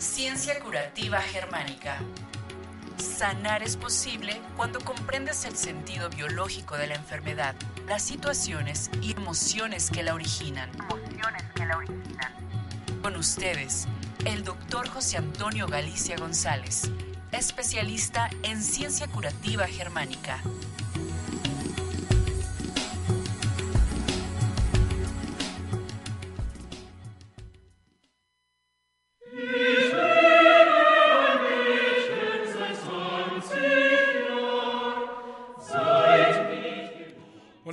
Ciencia curativa germánica. Sanar es posible cuando comprendes el sentido biológico de la enfermedad, las situaciones y emociones que la originan. Emociones que la originan. Con ustedes, el doctor José Antonio Galicia González, especialista en ciencia curativa germánica.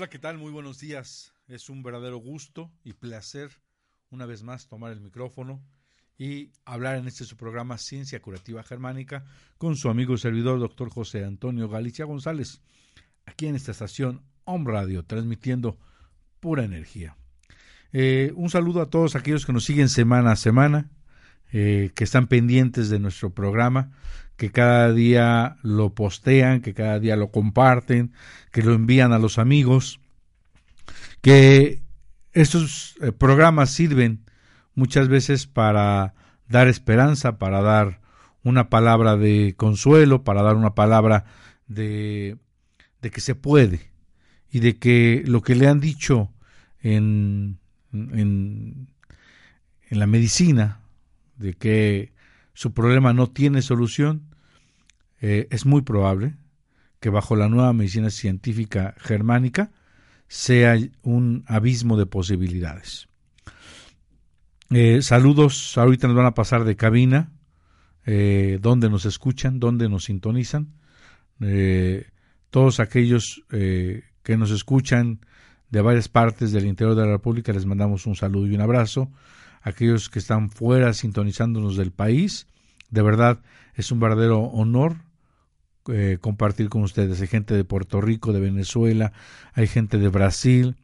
¿Qué tal? Muy buenos días. Es un verdadero gusto y placer una vez más tomar el micrófono y hablar en este su programa Ciencia Curativa Germánica con su amigo y servidor doctor José Antonio Galicia González, aquí en esta estación Home Radio, transmitiendo pura energía. Eh, un saludo a todos aquellos que nos siguen semana a semana, eh, que están pendientes de nuestro programa, que cada día lo postean, que cada día lo comparten, que lo envían a los amigos, que estos eh, programas sirven muchas veces para dar esperanza, para dar una palabra de consuelo, para dar una palabra de, de que se puede y de que lo que le han dicho en, en, en la medicina, de que su problema no tiene solución, eh, es muy probable que bajo la nueva medicina científica germánica sea un abismo de posibilidades. Eh, saludos, ahorita nos van a pasar de cabina, eh, donde nos escuchan, donde nos sintonizan. todos aquellos que nos escuchan de varias partes del interior de la República les mandamos un saludo y un abrazo. Aquellos que están fuera sintonizándonos del país, de verdad es un verdadero honor eh, compartir con ustedes. Hay gente de Puerto Rico, de Venezuela, hay gente de Brasil,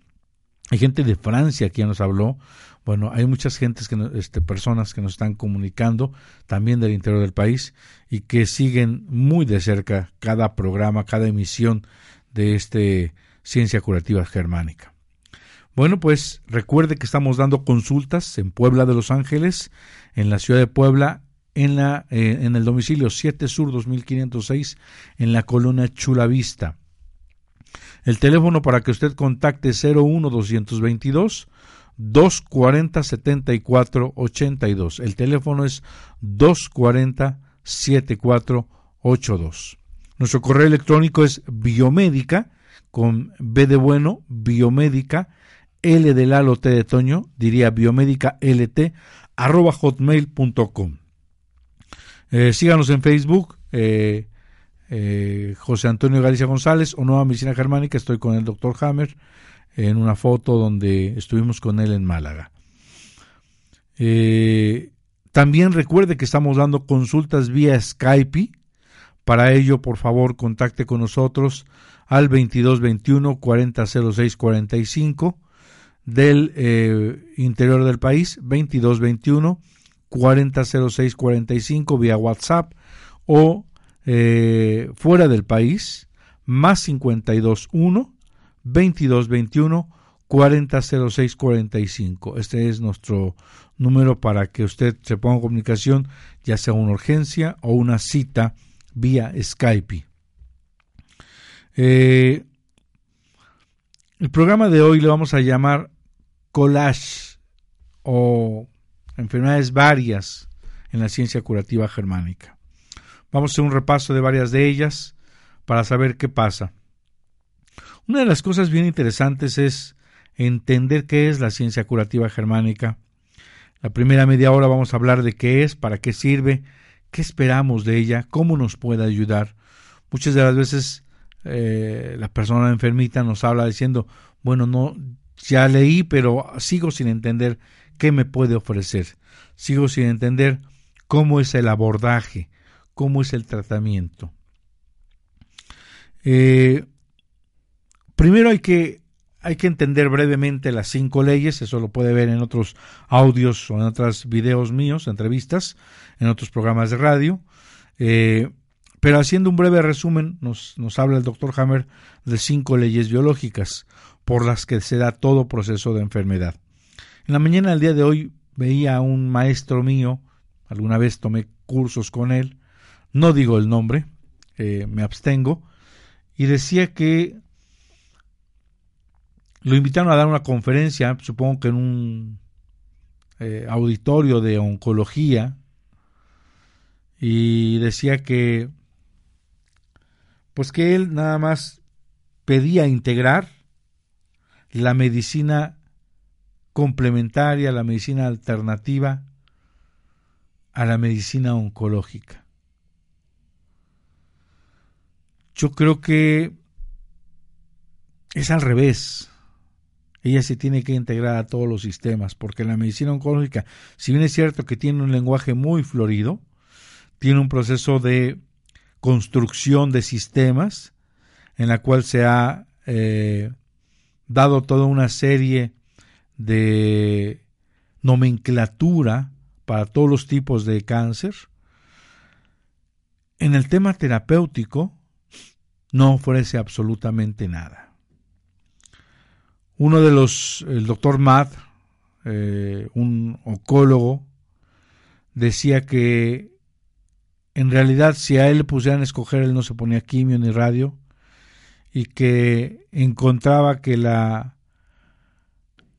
hay gente de Francia que ya nos habló. Bueno, hay muchas gentes que, este, personas que nos están comunicando también del interior del país y que siguen muy de cerca cada programa, cada emisión de este Ciencia Curativa Germánica. Bueno, pues recuerde que estamos dando consultas en Puebla de Los Ángeles, en la ciudad de Puebla, en, la, eh, en el domicilio 7 Sur 2506 en la colonia Chulavista. El teléfono para que usted contacte 01 222 240 7482. El teléfono es 240 7482. Nuestro correo electrónico es biomédica con B de bueno, biomédica, L de Lalo T de Toño, diría biomédica LT, arroba hotmail.com. Eh, síganos en Facebook, eh, eh, José Antonio Galicia González o Nueva Medicina Germánica. Estoy con el doctor Hammer en una foto donde estuvimos con él en Málaga. también recuerde que estamos dando consultas vía Skype. Para ello, por favor, contacte con nosotros al 2221 4006 45 del interior del país, 2221 400645 vía WhatsApp o eh, fuera del país más 521 2221 400645. Este es nuestro número para que usted se ponga en comunicación, ya sea una urgencia o una cita vía Skype. Eh, el programa de hoy le vamos a llamar collage o enfermedades varias en la ciencia curativa germánica. Vamos a hacer un repaso de varias de ellas para saber qué pasa. Una de las cosas bien interesantes es entender qué es la ciencia curativa germánica. La primera media hora vamos a hablar de qué es, para qué sirve, qué esperamos de ella, cómo nos puede ayudar. Muchas de las veces eh, la persona enfermita nos habla diciendo, bueno, no, ya leí, pero sigo sin entender ¿qué me puede ofrecer? Sigo sin entender cómo es el abordaje, cómo es el tratamiento. Eh, primero hay que, hay que entender brevemente las cinco leyes, eso lo puede ver en otros audios o en otros videos míos, entrevistas, en otros programas de radio. Eh, pero haciendo un breve resumen, nos, nos habla el doctor Hammer de cinco leyes biológicas por las que se da todo proceso de enfermedad. En la mañana del día de hoy veía a un maestro mío, alguna vez tomé cursos con él, no digo el nombre, eh, me abstengo, y decía que lo invitaron a dar una conferencia, supongo que en un eh, auditorio de oncología, y decía que pues que él nada más pedía integrar la medicina complementaria, la medicina alternativa a la medicina oncológica. Yo creo que es al revés. Ella se tiene que integrar a todos los sistemas, porque la medicina oncológica, si bien es cierto que tiene un lenguaje muy florido, tiene un proceso de construcción de sistemas en la cual se ha eh, dado toda una serie de nomenclatura para todos los tipos de cáncer. En el tema terapéutico no ofrece absolutamente nada. Uno de los, el doctor Matt, eh, un oncólogo, decía que en realidad si a él le pusieran a escoger, él no se ponía quimio ni radio, y que encontraba que la,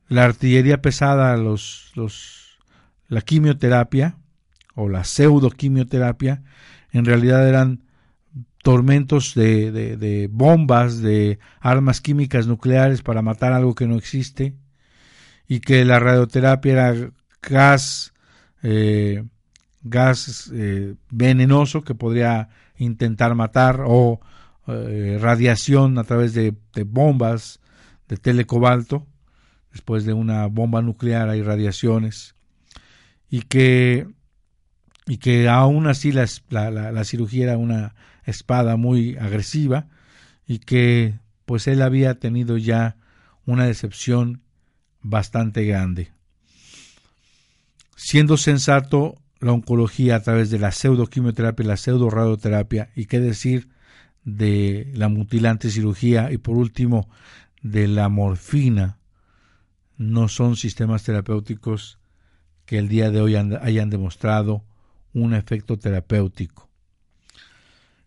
la artillería pesada, los, los, la quimioterapia o la pseudoquimioterapia, en realidad eran tormentos de, de, bombas, de armas químicas nucleares para matar algo que no existe, y que la radioterapia era gas eh, gas eh, venenoso que podría intentar matar o eh, radiación a través de, bombas de telecobalto. Después de una bomba nuclear hay radiaciones. Y que, y que aún así la, la cirugía era una espada muy agresiva y que pues él había tenido ya una decepción bastante grande. Siendo sensato, la oncología a través de la pseudoquimioterapia y la pseudoradioterapia y qué decir de la mutilante cirugía y por último de la morfina no son sistemas terapéuticos que el día de hoy hayan demostrado un efecto terapéutico.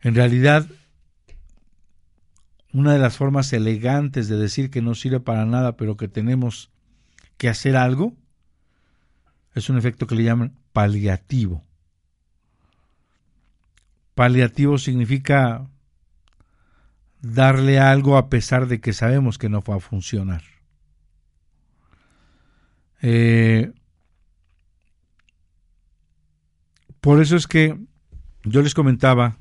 En realidad, una de las formas elegantes de decir que no sirve para nada, pero que tenemos que hacer algo, es un efecto que le llaman paliativo. Paliativo significa darle algo a pesar de que sabemos que no va a funcionar. Eh, por eso es que yo les comentaba,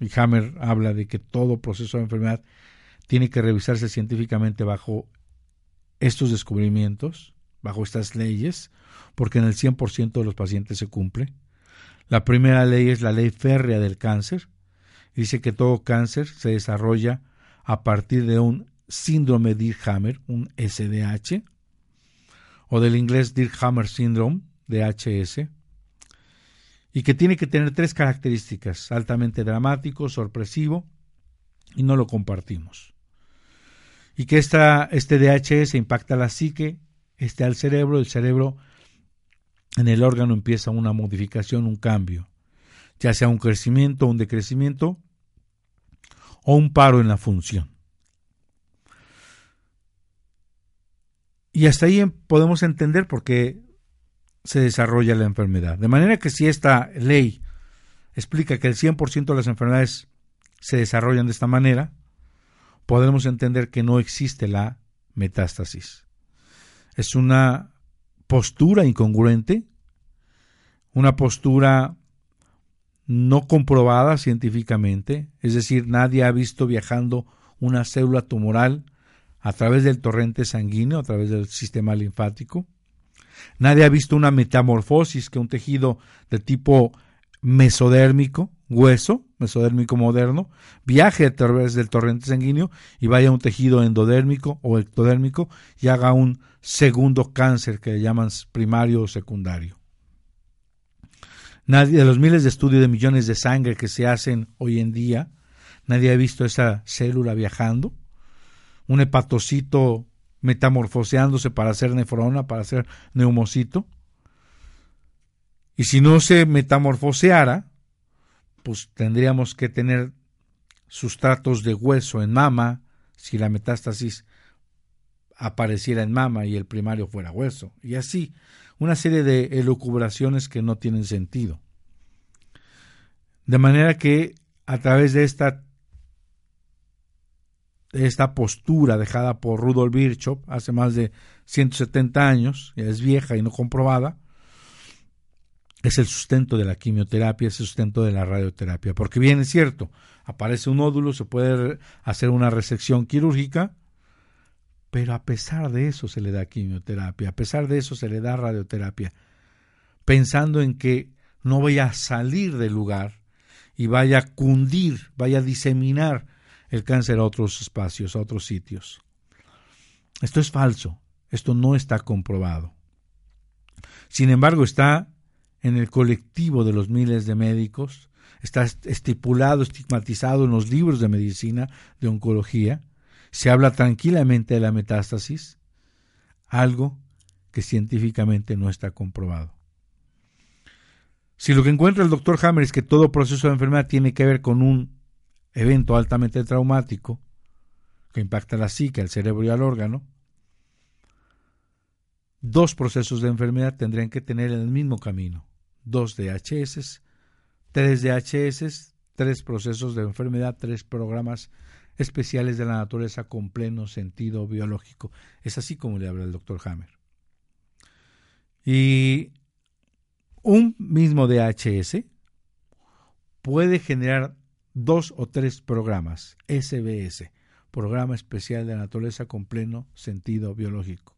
y Hammer habla de que todo proceso de enfermedad tiene que revisarse científicamente bajo estos descubrimientos, bajo estas leyes, porque en el 100% de los pacientes se cumple. La primera ley es la ley férrea del cáncer. Dice que todo cáncer se desarrolla a partir de un síndrome Dirkhammer, un SDH, o del inglés Dirkhammer Syndrome, DHS, y que tiene que tener tres características, altamente dramático, sorpresivo, y no lo compartimos. Y que esta, este DHS impacta la psique, este al cerebro, el cerebro en el órgano empieza una modificación, un cambio, ya sea un crecimiento, un decrecimiento o un paro en la función. Y hasta ahí podemos entender por qué se desarrolla la enfermedad. De manera que si esta ley explica que el 100% de las enfermedades se desarrollan de esta manera, podremos entender que no existe la metástasis. Es una postura incongruente, una postura no comprobada científicamente, es decir, nadie ha visto viajando una célula tumoral a través del torrente sanguíneo, a través del sistema linfático. Nadie ha visto una metamorfosis que un tejido de tipo mesodérmico, hueso, mesodérmico moderno, viaje a través del torrente sanguíneo y vaya a un tejido endodérmico o ectodérmico y haga un segundo cáncer que le llaman primario o secundario. Nadie, de los miles de estudios de millones de sangre que se hacen hoy en día, nadie ha visto esa célula viajando, un hepatocito metamorfoseándose para ser nefrona, para ser neumocito. Y si no se metamorfoseara, pues tendríamos que tener sustratos de hueso en mama, si la metástasis apareciera en mama y el primario fuera hueso. Y así, una serie de elucubraciones que no tienen sentido. De manera que a través de esta, de esta postura dejada por Rudolf Virchow hace más de 170 años, ya es vieja y no comprobada, es el sustento de la quimioterapia, es el sustento de la radioterapia. Porque bien es cierto, aparece un nódulo, se puede hacer una resección quirúrgica, pero a pesar de eso se le da quimioterapia, a pesar de eso se le da radioterapia, pensando en que no vaya a salir del lugar y vaya a cundir, vaya a diseminar el cáncer a otros espacios, a otros sitios. Esto es falso, esto no está comprobado. Sin embargo, está en el colectivo de los miles de médicos, está estipulado, estigmatizado en los libros de medicina, de oncología, se habla tranquilamente de la metástasis, algo que científicamente no está comprobado. Si lo que encuentra el doctor Hammer es que todo proceso de enfermedad tiene que ver con un evento altamente traumático, que impacta la psique, al cerebro y al órgano, dos procesos de enfermedad tendrían que tener el mismo camino dos DHS, tres DHS, tres procesos de enfermedad, tres programas especiales de la naturaleza con pleno sentido biológico. Es así como le habla el doctor Hammer. Y un mismo DHS puede generar dos o tres programas, SBS, Programa Especial de la Naturaleza con Pleno Sentido Biológico.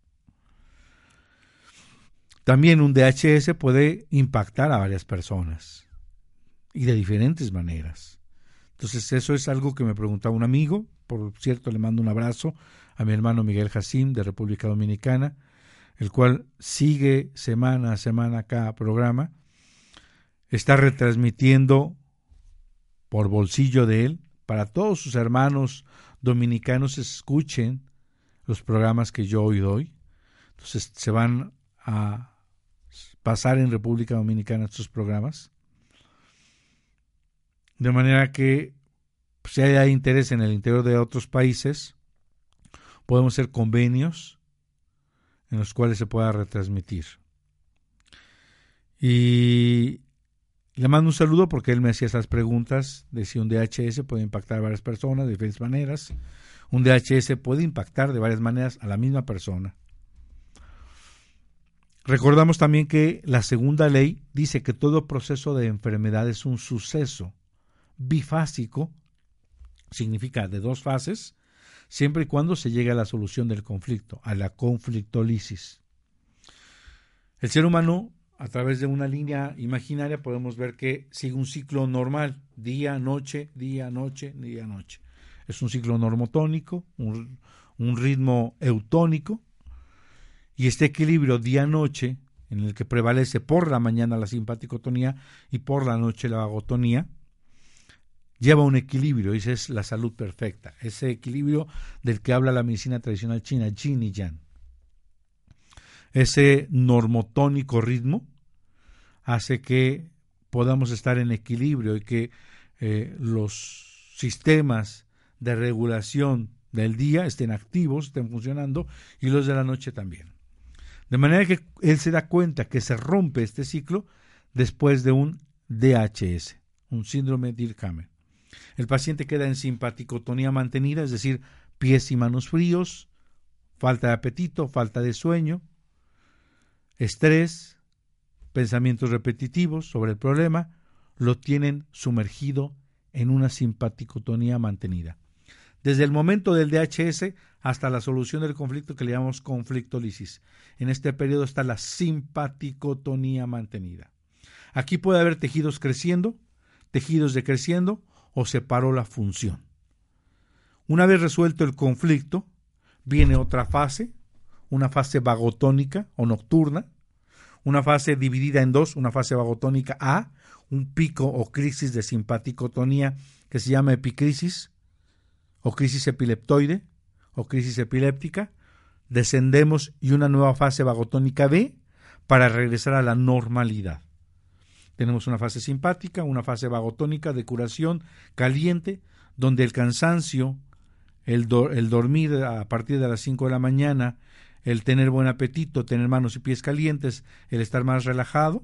También un DHS puede impactar a varias personas y de diferentes maneras. Entonces eso es algo que me preguntaba un amigo, por cierto le mando un abrazo a mi hermano Miguel Jacín de República Dominicana, el cual sigue semana a semana cada programa, está retransmitiendo por bolsillo de él para todos sus hermanos dominicanos escuchen los programas que yo hoy doy. Entonces se van a pasar en República Dominicana estos programas. De manera que si hay interés en el interior de otros países, podemos hacer convenios en los cuales se pueda retransmitir. Y le mando un saludo porque él me hacía esas preguntas de si un DHS puede impactar a varias personas de diferentes maneras. Un DHS puede impactar de varias maneras a la misma persona. Recordamos también que la segunda ley dice que todo proceso de enfermedad es un suceso bifásico, significa de dos fases, siempre y cuando se llegue a la solución del conflicto, a la conflictolisis. El ser humano, a través de una línea imaginaria, podemos ver que sigue un ciclo normal, día, noche, día, noche, día, noche. Es un ciclo normotónico, un, un ritmo eutónico, y este equilibrio día-noche, en el que prevalece por la mañana la simpaticotonía y por la noche la vagotonía, lleva un equilibrio, y es la salud perfecta, ese equilibrio del que habla la medicina tradicional china, yin y yang. Ese normotónico ritmo hace que podamos estar en equilibrio y que eh, los sistemas de regulación del día estén activos, estén funcionando, y los de la noche también. De manera que él se da cuenta que se rompe este ciclo después de un DHS, un síndrome de Dirkhammer. El paciente queda en simpaticotonía mantenida, es decir, pies y manos fríos, falta de apetito, falta de sueño, estrés, pensamientos repetitivos sobre el problema, lo tienen sumergido en una simpaticotonía mantenida. desde el momento del DHS hasta la solución del conflicto que le llamamos conflicto lisis. En este periodo está la simpaticotonía mantenida. Aquí puede haber tejidos creciendo, tejidos decreciendo o se paró la función. Una vez resuelto el conflicto, viene otra fase, una fase vagotónica o nocturna, una fase dividida en dos, una fase vagotónica A, un pico o crisis de simpaticotonía que se llama epicrisis, o crisis epileptoide, o crisis epiléptica, descendemos y una nueva fase vagotónica B para regresar a la normalidad. Tenemos una fase simpática, una fase vagotónica de curación caliente, donde el cansancio, el, el dormir a partir de las 5 de la mañana, el tener buen apetito, tener manos y pies calientes, el estar más relajado,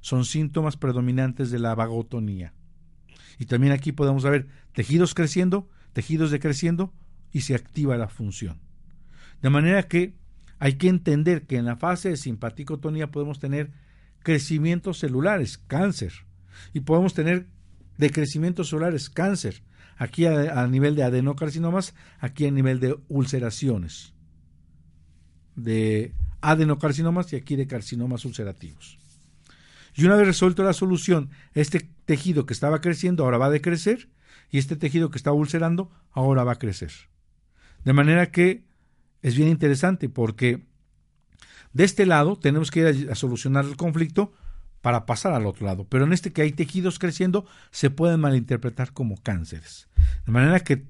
son síntomas predominantes de la vagotonía. Y también aquí podemos ver tejidos creciendo, tejidos decreciendo y se activa la función. De manera que hay que entender que en la fase de simpaticotonía podemos tener crecimientos celulares, cáncer, y podemos tener decrecimientos celulares, cáncer, aquí a, a, nivel de adenocarcinomas, aquí a nivel de ulceraciones, de adenocarcinomas y aquí de carcinomas ulcerativos. Y una vez resuelto la solución, este tejido que estaba creciendo ahora va a decrecer y este tejido que estaba ulcerando ahora va a crecer. De manera que es bien interesante porque de este lado tenemos que ir a, solucionar el conflicto para pasar al otro lado. Pero en este que hay tejidos creciendo se pueden malinterpretar como cánceres. De manera que,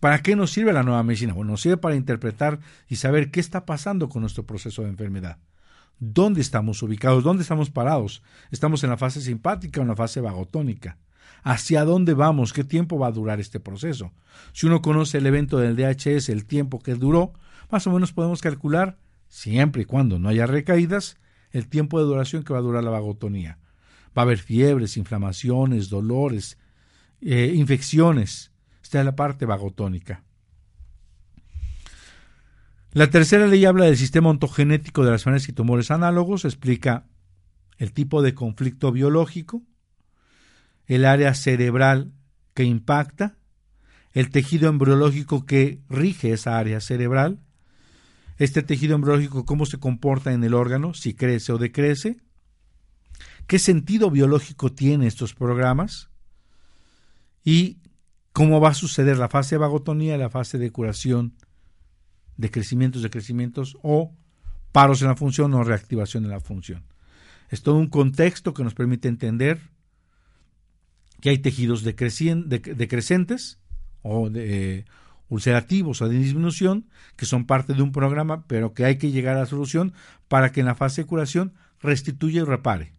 ¿para qué nos sirve la nueva medicina? Bueno, nos sirve para interpretar y saber qué está pasando con nuestro proceso de enfermedad. ¿Dónde estamos ubicados? ¿Dónde estamos parados? ¿Estamos en la fase simpática o en la fase vagotónica? ¿Hacia dónde vamos? ¿Qué tiempo va a durar este proceso? Si uno conoce el evento del DHS, el tiempo que duró, más o menos podemos calcular, siempre y cuando no haya recaídas, el tiempo de duración que va a durar la vagotonía. Va a haber fiebres, inflamaciones, dolores, eh, infecciones. Esta es la parte vagotónica. La tercera ley habla del sistema ontogenético de las enfermedades y tumores análogos, explica el tipo de conflicto biológico, el área cerebral que impacta, el tejido embriológico que rige esa área cerebral, este tejido embriológico cómo se comporta en el órgano, si crece o decrece, qué sentido biológico tiene estos programas y cómo va a suceder la fase de vagotonía la fase de curación de crecimientos, de crecimientos o paros en la función o reactivación de la función. Es todo un contexto que nos permite entender que hay tejidos decrecentes o de, ulcerativos o de disminución que son parte de un programa, pero que hay que llegar a la solución para que en la fase de curación restituya y repare.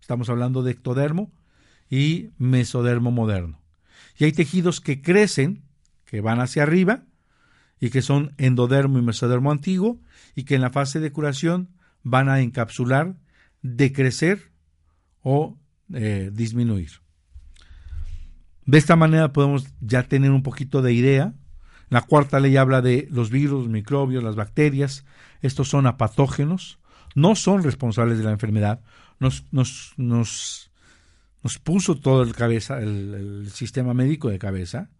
Estamos hablando de ectodermo y mesodermo moderno. Y hay tejidos que crecen, que van hacia arriba, y que son endodermo y mesodermo antiguo y que en la fase de curación van a encapsular, decrecer o eh, disminuir. De esta manera podemos ya tener un poquito de idea. La cuarta ley habla de los virus, los microbios, las bacterias. Estos son apatógenos, no son responsables de la enfermedad. Nos, nos, nos, nos puso todo el, cabeza, el sistema médico de cabeza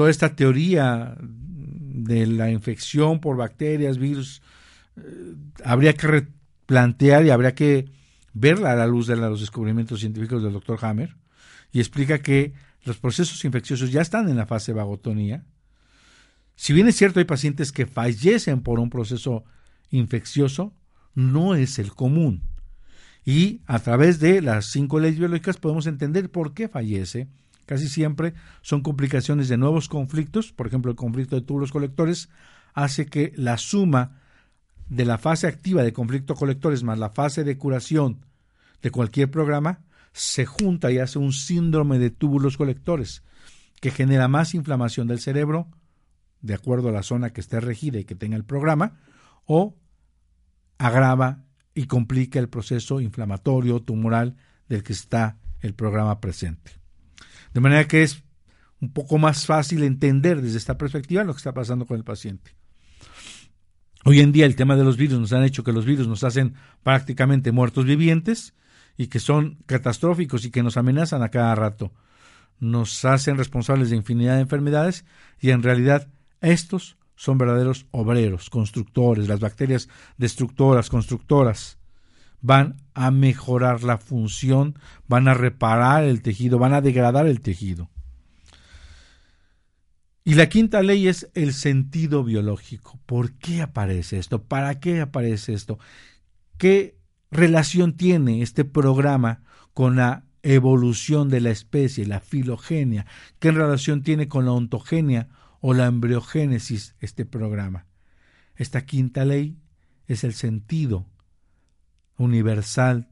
toda esta teoría de la infección por bacterias, virus, eh, habría que replantear y habría que verla a la luz de los descubrimientos científicos del doctor Hammer y explica que los procesos infecciosos ya están en la fase vagotonía. Si bien es cierto hay pacientes que fallecen por un proceso infeccioso, no es el común. Y a través de las cinco leyes biológicas podemos entender por qué fallece casi siempre son complicaciones de nuevos conflictos, por ejemplo el conflicto de túbulos colectores, hace que la suma de la fase activa de conflicto colectores más la fase de curación de cualquier programa se junta y hace un síndrome de túbulos colectores que genera más inflamación del cerebro, de acuerdo a la zona que esté regida y que tenga el programa, o agrava y complica el proceso inflamatorio tumoral del que está el programa presente. De manera que es un poco más fácil entender desde esta perspectiva lo que está pasando con el paciente. Hoy en día el tema de los virus nos han hecho que los virus nos hacen prácticamente muertos vivientes y que son catastróficos y que nos amenazan a cada rato. nos hacen responsables de infinidad de enfermedades y en realidad estos son verdaderos obreros, constructores, las bacterias destructoras, constructoras, van a mejorar la función, van a reparar el tejido, van a degradar el tejido. Y la quinta ley es el sentido biológico. ¿Por qué aparece esto? ¿Para qué aparece esto? ¿Qué relación tiene este programa con la evolución de la especie, la filogenia? ¿Qué relación tiene con la ontogenia o la embriogénesis este programa? Esta quinta ley es el sentido universal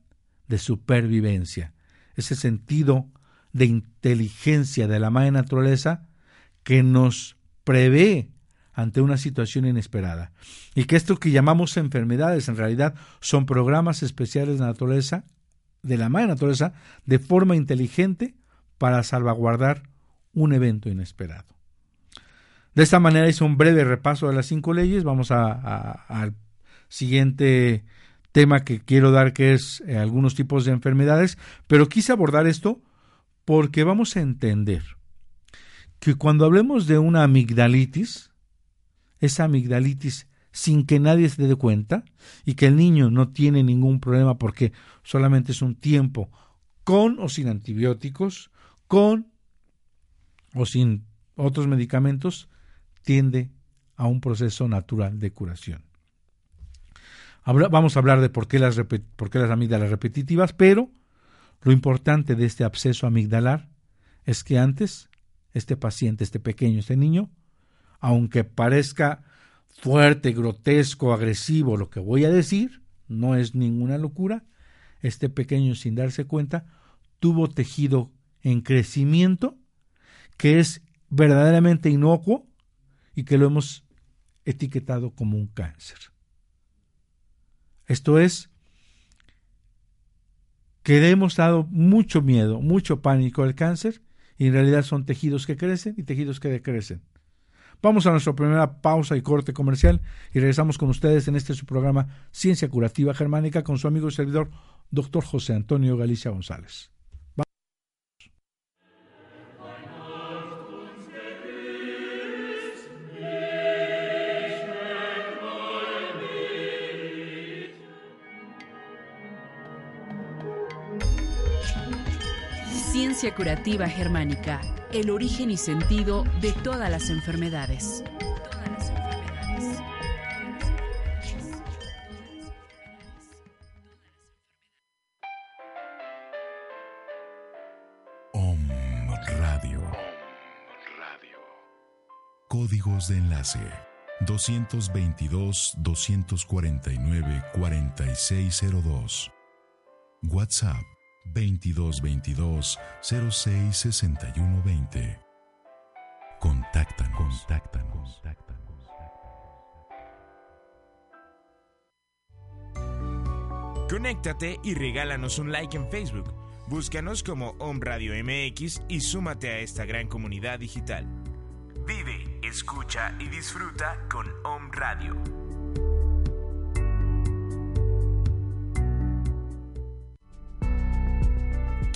de supervivencia, ese sentido de inteligencia de la madre naturaleza que nos prevé ante una situación inesperada. Y que esto que llamamos enfermedades en realidad son programas especiales de naturaleza, de la madre naturaleza, de forma inteligente para salvaguardar un evento inesperado. De esta manera hice un breve repaso de las cinco leyes. Vamos al siguiente tema que quiero dar, que es eh, algunos tipos de enfermedades, pero quise abordar esto porque vamos a entender que cuando hablemos de una amigdalitis, esa amigdalitis sin que nadie se dé cuenta y que el niño no tiene ningún problema porque solamente es un tiempo con o sin antibióticos, con o sin otros medicamentos, tiende a un proceso natural de curación. vamos a hablar de por qué, las, por qué las amígdalas repetitivas, pero lo importante de este absceso amigdalar es que antes este paciente, este pequeño, este niño, aunque parezca fuerte, grotesco, agresivo lo que voy a decir, no es ninguna locura, este pequeño sin darse cuenta tuvo tejido en crecimiento que es verdaderamente inocuo y que lo hemos etiquetado como un cáncer. Esto es que le hemos dado mucho miedo, mucho pánico al cáncer y en realidad son tejidos que crecen y tejidos que decrecen. Vamos a nuestra primera pausa y corte comercial y regresamos con ustedes en este su programa Ciencia Curativa Germánica con su amigo y servidor, doctor José Antonio Galicia González. Ciencia Curativa Germánica, el origen y sentido de todas las enfermedades. Om Radio. Radio. Códigos de enlace 222 249 4602. WhatsApp 2222 066120. Contáctanos. Contáctanos. Conéctate y regálanos un like en Facebook. Búscanos como Om Radio MX y súmate a esta gran comunidad digital. Vive, escucha y disfruta con Om Radio.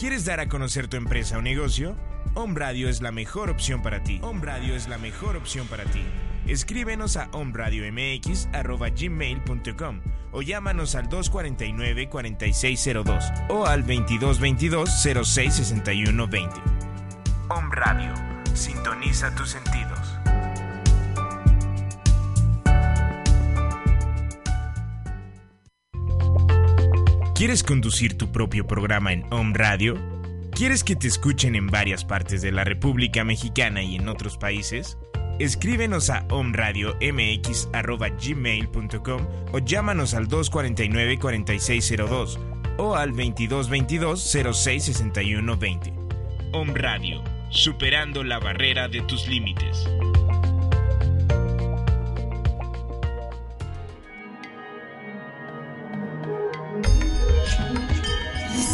¿Quieres dar a conocer tu empresa o negocio? Home Radio es la mejor opción para ti. Home es la mejor opción para ti. Escríbenos a omradiomx.gmail.com o llámanos al 249-4602 o al 2222-066120. Home Radio. Sintoniza tus sentidos. ¿Quieres conducir tu propio programa en Home Radio? ¿Quieres que te escuchen en varias partes de la República Mexicana y en otros países? Escríbenos a omradiomx.gmail.com o llámanos al 249-4602 o al 2222-066120. Home Radio, superando la barrera de tus límites.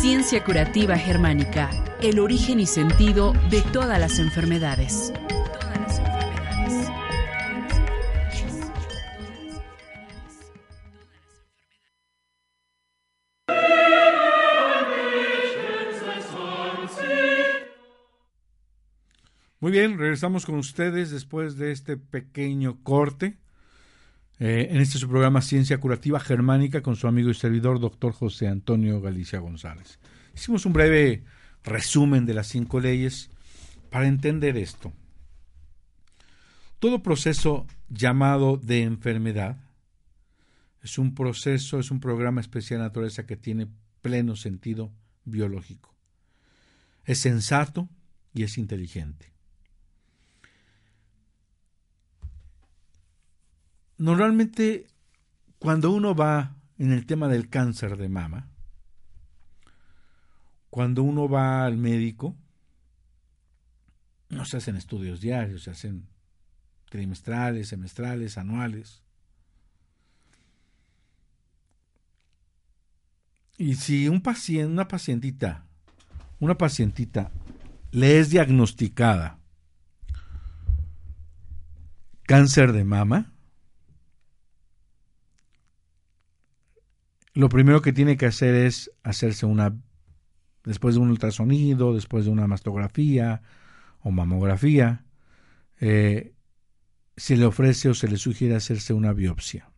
Ciencia Curativa Germánica, el origen y sentido de todas las enfermedades. Muy bien, regresamos con ustedes después de este pequeño corte. Eh, en este su programa Ciencia Curativa Germánica con su amigo y servidor, doctor José Antonio Galicia González. Hicimos un breve resumen de las cinco leyes para entender esto. Todo proceso llamado de enfermedad es un proceso, es un programa especial de naturaleza que tiene pleno sentido biológico. Es sensato y es inteligente. Normalmente, cuando uno va en el tema del cáncer de mama, cuando uno va al médico, no se hacen estudios diarios, se hacen trimestrales, semestrales, anuales. Y si un paciente, una pacientita, una pacientita le es diagnosticada cáncer de mama, lo primero que tiene que hacer es hacerse una, después de un ultrasonido, después de una mastografía o mamografía, eh, se le ofrece o se le sugiere hacerse una biopsia.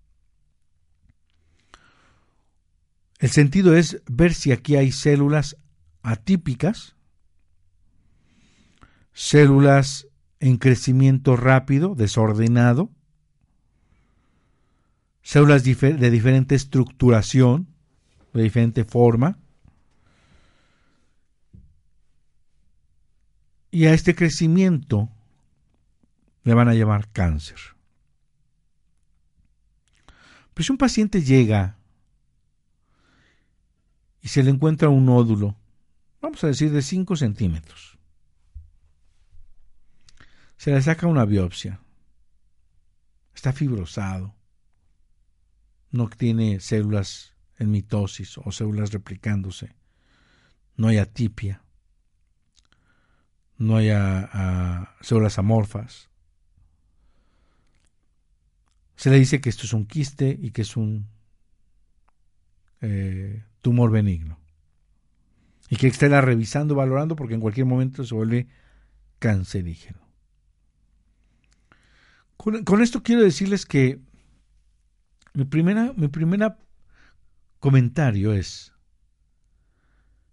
El sentido es ver si aquí hay células atípicas, células en crecimiento rápido, desordenado, células de diferente estructuración, de diferente forma. Y a este crecimiento le van a llamar cáncer. Pues un paciente llega y se le encuentra un nódulo, vamos a decir de 5 centímetros, se le saca una biopsia, está fibrosado, no tiene células en mitosis o células replicándose, no hay atipia, no hay células amorfas. Se le dice que esto es un quiste y que es un eh, tumor benigno. Y que esté revisando, valorando, porque en cualquier momento se vuelve cancerígeno. con esto quiero decirles que mi primera, mi primera comentario es,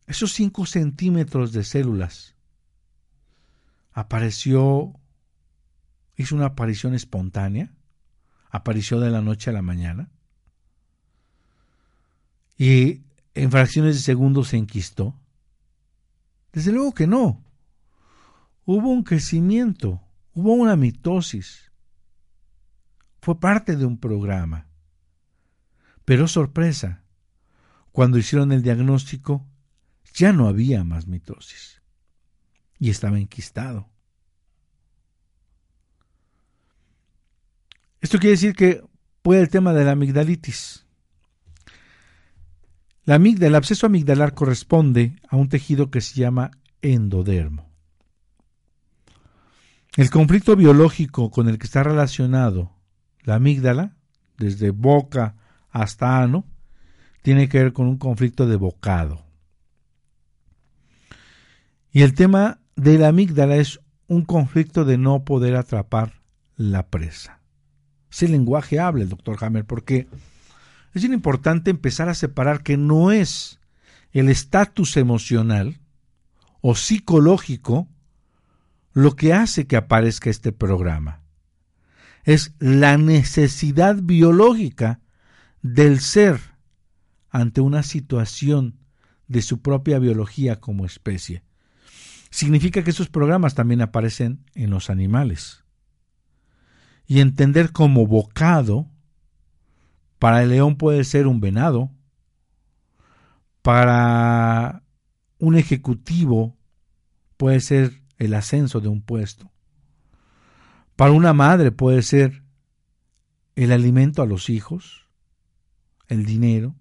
esos 5 centímetros de células apareció, hizo una aparición espontánea, apareció de la noche a la mañana, y en fracciones de segundos se enquistó. Desde luego que no. Hubo un crecimiento, hubo una mitosis. Fue parte de un programa. Pero sorpresa, cuando hicieron el diagnóstico ya no había más mitosis y estaba enquistado. Esto quiere decir que puede el tema de la amigdalitis. La amígdala, el absceso amigdalar corresponde a un tejido que se llama endodermo. El conflicto biológico con el que está relacionado la amígdala, desde boca hasta ano, tiene que ver con un conflicto de bocado. Y el tema de la amígdala es un conflicto de no poder atrapar la presa. Ese lenguaje habla el doctor Hammer porque es importante empezar a separar que no es el estatus emocional o psicológico lo que hace que aparezca este programa. Es la necesidad biológica del ser ante una situación de su propia biología como especie. Significa que esos programas también aparecen en los animales. Y entender como bocado, para el león puede ser un venado, para un ejecutivo puede ser el ascenso de un puesto, para una madre puede ser el alimento a los hijos, el dinero.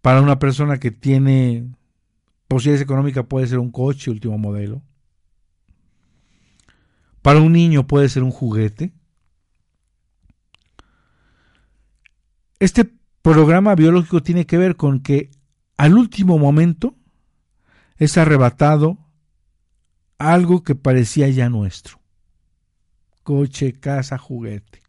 Para una persona que tiene posibilidades económicas puede ser un coche último modelo. Para un niño puede ser un juguete. Este programa biológico tiene que ver con que al último momento es arrebatado algo que parecía ya nuestro. Coche, casa, juguete.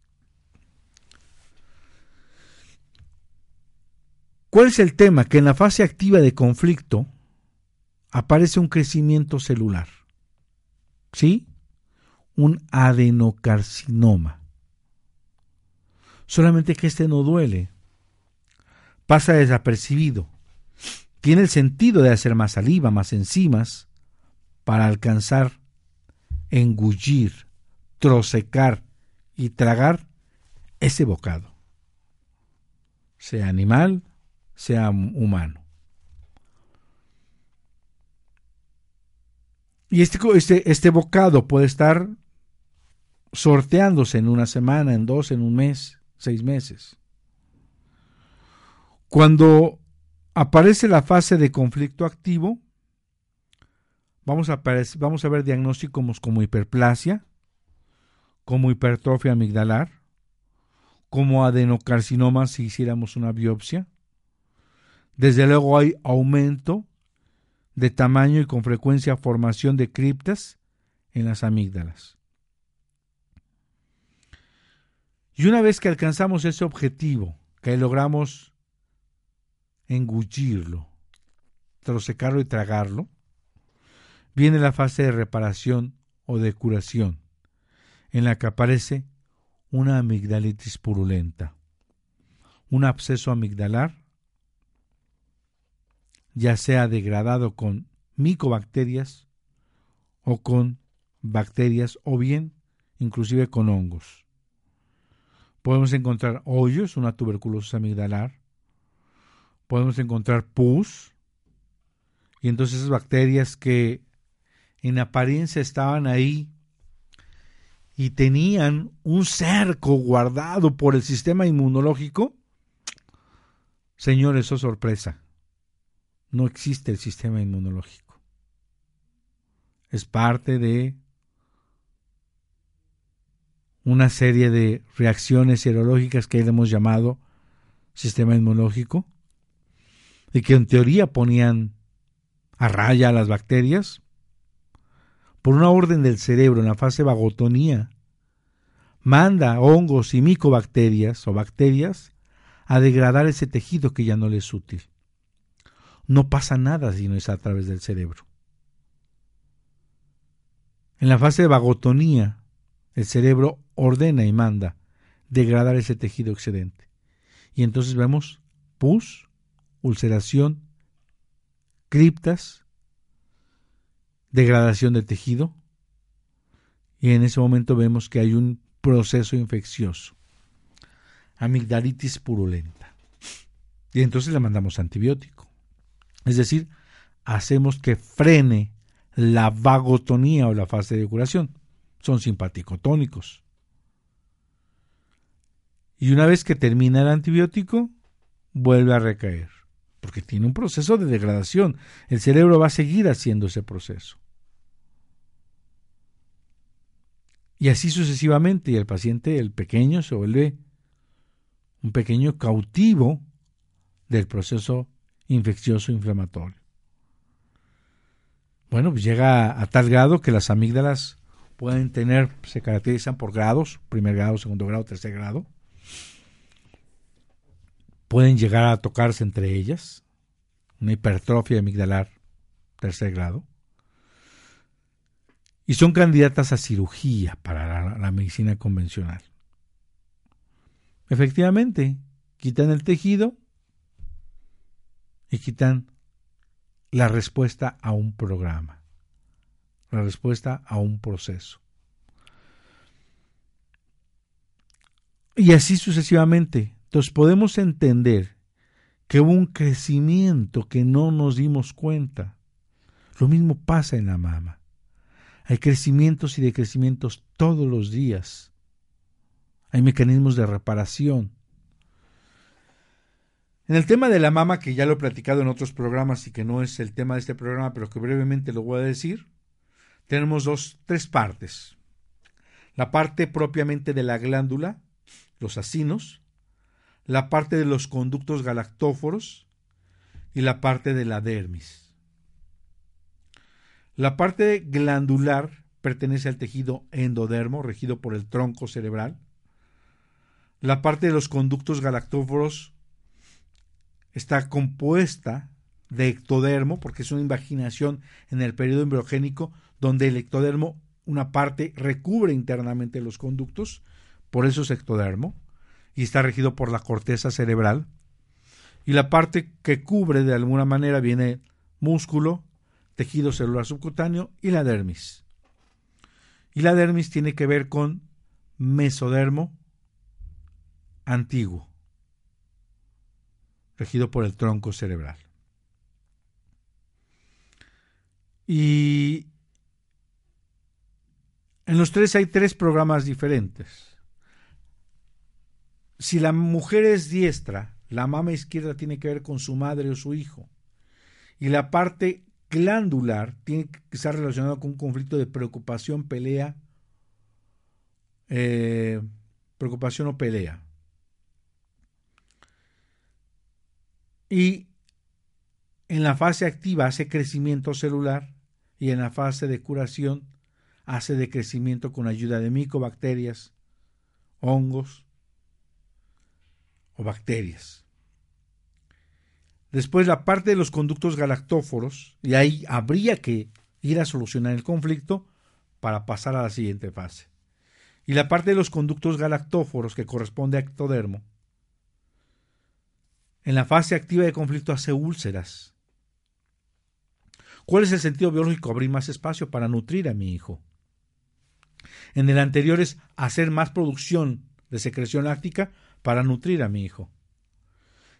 ¿Cuál es el tema? Que en la fase activa de conflicto aparece un crecimiento celular. ¿Sí? Un adenocarcinoma. Solamente que este no duele. Pasa desapercibido. Tiene el sentido de hacer más saliva, más enzimas, para alcanzar, engullir, trocecar y tragar ese bocado, sea animal, sea humano. Y este, este, este bocado puede estar sorteándose en una semana, en dos, en un mes, seis meses. Cuando aparece la fase de conflicto activo, vamos a, vamos a ver diagnósticos como hiperplasia, como hipertrofia amigdalar, como adenocarcinoma si hiciéramos una biopsia. Desde luego hay aumento de tamaño y con frecuencia formación de criptas en las amígdalas. Y una vez que alcanzamos ese objetivo, que logramos engullirlo, trosecarlo y tragarlo, viene la fase de reparación o de curación, en la que aparece una amigdalitis purulenta, un absceso amigdalar, ya sea degradado con micobacterias o con bacterias o bien inclusive con hongos. Podemos encontrar hoyos, una tuberculosis amigdalar, podemos encontrar pus, y entonces esas bacterias que en apariencia estaban ahí y tenían un cerco guardado por el sistema inmunológico, señores, oh sorpresa, no existe el sistema inmunológico. Es parte de una serie de reacciones serológicas que hemos llamado sistema inmunológico y que en teoría ponían a raya a las bacterias, por una orden del cerebro en la fase vagotonía, manda hongos y micobacterias o bacterias a degradar ese tejido que ya no le es útil. No pasa nada si no es a través del cerebro. En la fase de vagotonía, el cerebro ordena y manda degradar ese tejido excedente. Y entonces vemos pus, ulceración, criptas, degradación de tejido y en ese momento vemos que hay un proceso infeccioso, amigdalitis purulenta. Y entonces le mandamos antibiótico. Es decir, hacemos que frene la vagotonía o la fase de curación. Son simpaticotónicos. Y una vez que termina el antibiótico, vuelve a recaer porque tiene un proceso de degradación. El cerebro va a seguir haciendo ese proceso. Y así sucesivamente, y el paciente, el pequeño, se vuelve un pequeño cautivo del proceso infeccioso inflamatorio. Bueno, pues llega a tal grado que las amígdalas pueden tener, se caracterizan por grados, primer grado, segundo grado, tercer grado, pueden llegar a tocarse entre ellas, una hipertrofia amigdalar tercer grado, y son candidatas a cirugía para la, medicina convencional. Efectivamente, quitan el tejido y quitan la respuesta a un programa, la respuesta a un proceso. Y así sucesivamente. Entonces podemos entender que hubo un crecimiento que no nos dimos cuenta. Lo mismo pasa en la mama. Hay crecimientos y decrecimientos todos los días. Hay mecanismos de reparación. En el tema de la mama, que ya lo he platicado en otros programas y que no es el tema de este programa, pero que brevemente lo voy a decir, tenemos dos, tres partes. La parte propiamente de la glándula, los acinos, la parte de los conductos galactóforos y la parte de la dermis. La parte glandular pertenece al tejido endodermo, regido por el tronco cerebral. La parte de los conductos galactóforos está compuesta de ectodermo, porque es una invaginación en el periodo embriogénico, donde el ectodermo, una parte, recubre internamente los conductos, por eso es ectodermo, y está regido por la corteza cerebral. Y la parte que cubre de alguna manera viene músculo, tejido celular subcutáneo y la dermis. Y la dermis tiene que ver con mesodermo antiguo, regido por el tronco cerebral. Y en los tres hay tres programas diferentes. Si la mujer es diestra, la mama izquierda tiene que ver con su madre o su hijo. Y la parte glandular tiene que estar relacionado con un conflicto de preocupación, pelea, eh, preocupación o pelea. Y en la fase activa hace crecimiento celular y en la fase de curación hace de crecimiento con ayuda de micobacterias, hongos o bacterias. Después la parte de los conductos galactóforos, y ahí habría que ir a solucionar el conflicto para pasar a la siguiente fase. Y la parte de los conductos galactóforos que corresponde a ectodermo, en la fase activa de conflicto hace úlceras. ¿Cuál es el sentido biológico? Abrir más espacio para nutrir a mi hijo. En el anterior es hacer más producción de secreción láctica para nutrir a mi hijo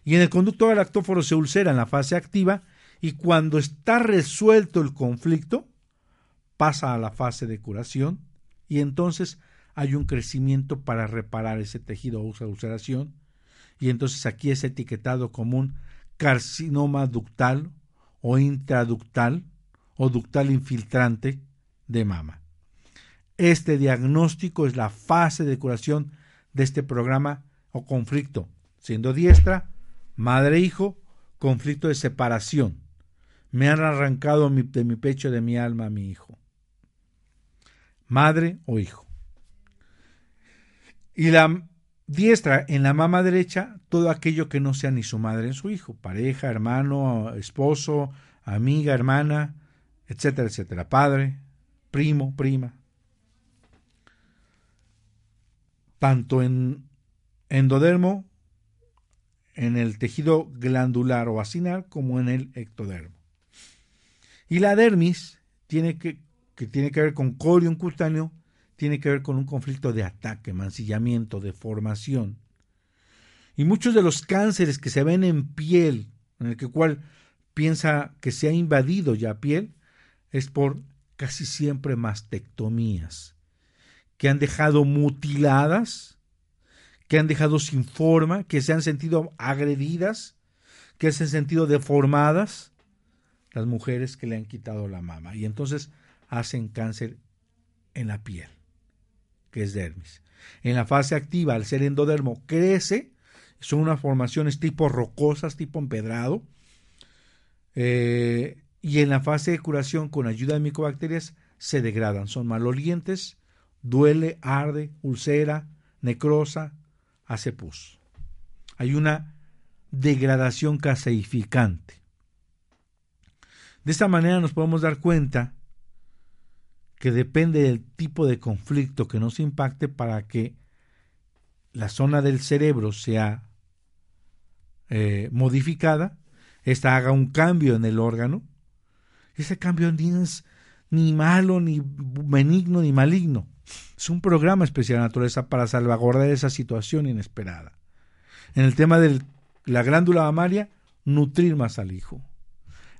y en el conducto galactóforo se ulcera en la fase activa y cuando está resuelto el conflicto pasa a la fase de curación y entonces hay un crecimiento para reparar ese tejido o ulceración y entonces aquí es etiquetado como un carcinoma ductal o intraductal o ductal infiltrante de mama. Este diagnóstico es la fase de curación de este programa o conflicto, siendo diestra Madre e conflicto de separación. Me han arrancado de mi pecho, de mi alma, mi hijo. Madre o hijo. Y la diestra en la mama derecha, todo aquello que no sea ni su madre ni su hijo. Pareja, hermano, esposo, amiga, hermana, etcétera, etcétera. Padre, primo, prima. Tanto en endodermo en el tejido glandular o acinar como en el ectodermo. Y la dermis tiene que, que tiene que ver con corium cutáneo, tiene que ver con un conflicto de ataque, mancillamiento, deformación. Y muchos de los cánceres que se ven en piel, en el que cual piensa que se ha invadido ya piel, es por casi siempre mastectomías, que han dejado mutiladas que han dejado sin forma, que se han sentido agredidas, que se han sentido deformadas, las mujeres que le han quitado la mama. Y entonces hacen cáncer en la piel, que es dermis. En la fase activa, al ser endodermo, crece, son unas formaciones tipo rocosas, tipo empedrado. Eh, y en la fase de curación, con ayuda de micobacterias, se degradan. Son malolientes, duele, arde, ulcera, necrosa, hace pus. Hay una degradación caseificante. De esta manera nos podemos dar cuenta que depende del tipo de conflicto que nos impacte para que la zona del cerebro sea eh, modificada, esta haga un cambio en el órgano. Ese cambio ni es ni malo, ni benigno, ni maligno. Es un programa especial de naturaleza para salvaguardar esa situación inesperada. En el tema de la glándula mamaria, nutrir más al hijo.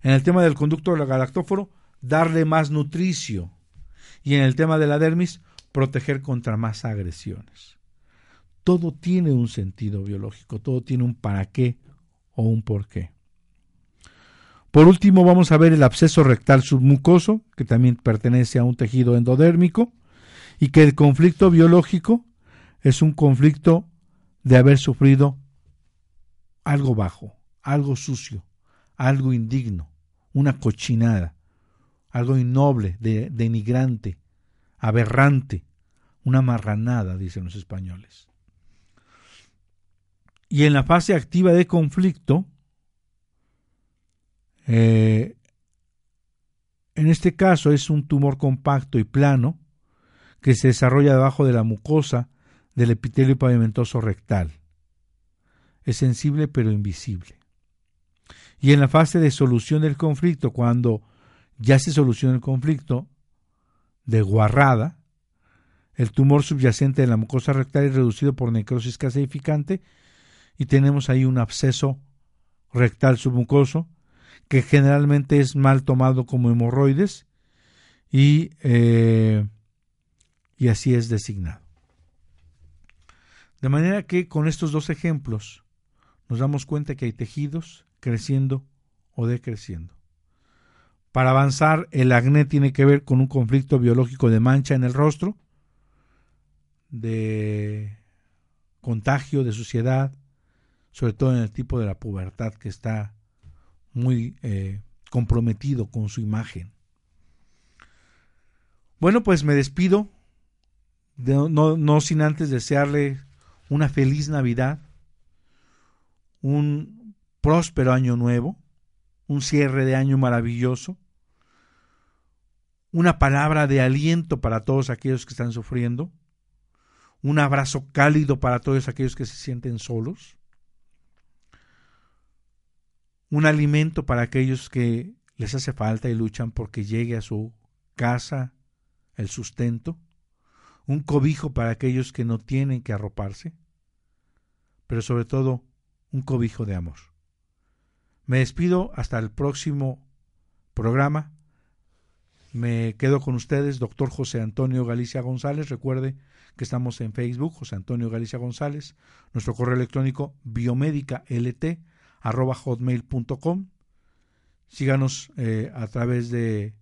En el tema del conducto galactóforo, darle más nutricio. Y en el tema de la dermis, proteger contra más agresiones. Todo tiene un sentido biológico, todo tiene un para qué o un por qué. Por último, vamos a ver el absceso rectal submucoso, que también pertenece a un tejido endodérmico y que el conflicto biológico es un conflicto de haber sufrido algo bajo, algo sucio, algo indigno, una cochinada, algo innoble, de, denigrante, aberrante, una marranada, dicen los españoles. Y en la fase activa de conflicto, eh, en este caso es un tumor compacto y plano que se desarrolla debajo de la mucosa del epitelio pavimentoso rectal. Es sensible pero invisible. Y en la fase de solución del conflicto, cuando ya se soluciona el conflicto de guarrada, el tumor subyacente de la mucosa rectal es reducido por necrosis caseificante y tenemos ahí un absceso rectal submucoso que generalmente es mal tomado como hemorroides y, eh, y así es designado. De manera que con estos dos ejemplos nos damos cuenta que hay tejidos creciendo o decreciendo. Para avanzar, el acné tiene que ver con un conflicto biológico de mancha en el rostro, de contagio, de suciedad, sobre todo en el tipo de la pubertad que está muy eh, comprometido con su imagen. Bueno, pues me despido, no, no sin antes desearle una feliz Navidad, un próspero año nuevo, un cierre de año maravilloso, una palabra de aliento para todos aquellos que están sufriendo, un abrazo cálido para todos aquellos que se sienten solos, un alimento para aquellos que les hace falta y luchan porque llegue a su casa el sustento, un cobijo para aquellos que no tienen que arroparse, pero sobre todo un cobijo de amor. Me despido hasta el próximo programa. Me quedo con ustedes, doctor José Antonio Galicia González. Recuerde que estamos en Facebook, José Antonio Galicia González. Nuestro correo electrónico biomédica lt arroba hotmail.com. Síganos eh, a través de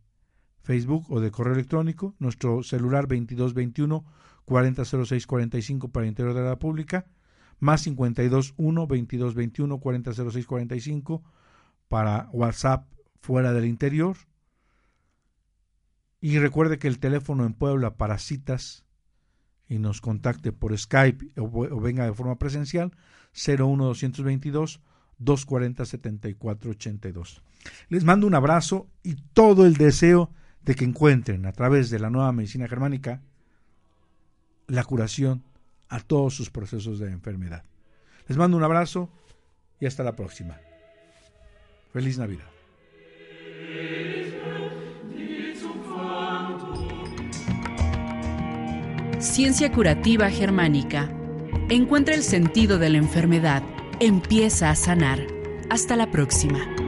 Facebook o de correo electrónico. Nuestro celular 2221 400645 para el interior de la República. Más 521 2221 400645 para WhatsApp fuera del interior. Y recuerde que el teléfono en Puebla para citas y nos contacte por Skype o, o venga de forma presencial 01222 240 7482. Les mando un abrazo y todo el deseo de que encuentren a través de la nueva medicina germánica la curación a todos sus procesos de enfermedad. Les mando un abrazo y hasta la próxima. Feliz Navidad. Ciencia curativa germánica. Encuentra el sentido de la enfermedad empieza a sanar. Hasta la próxima.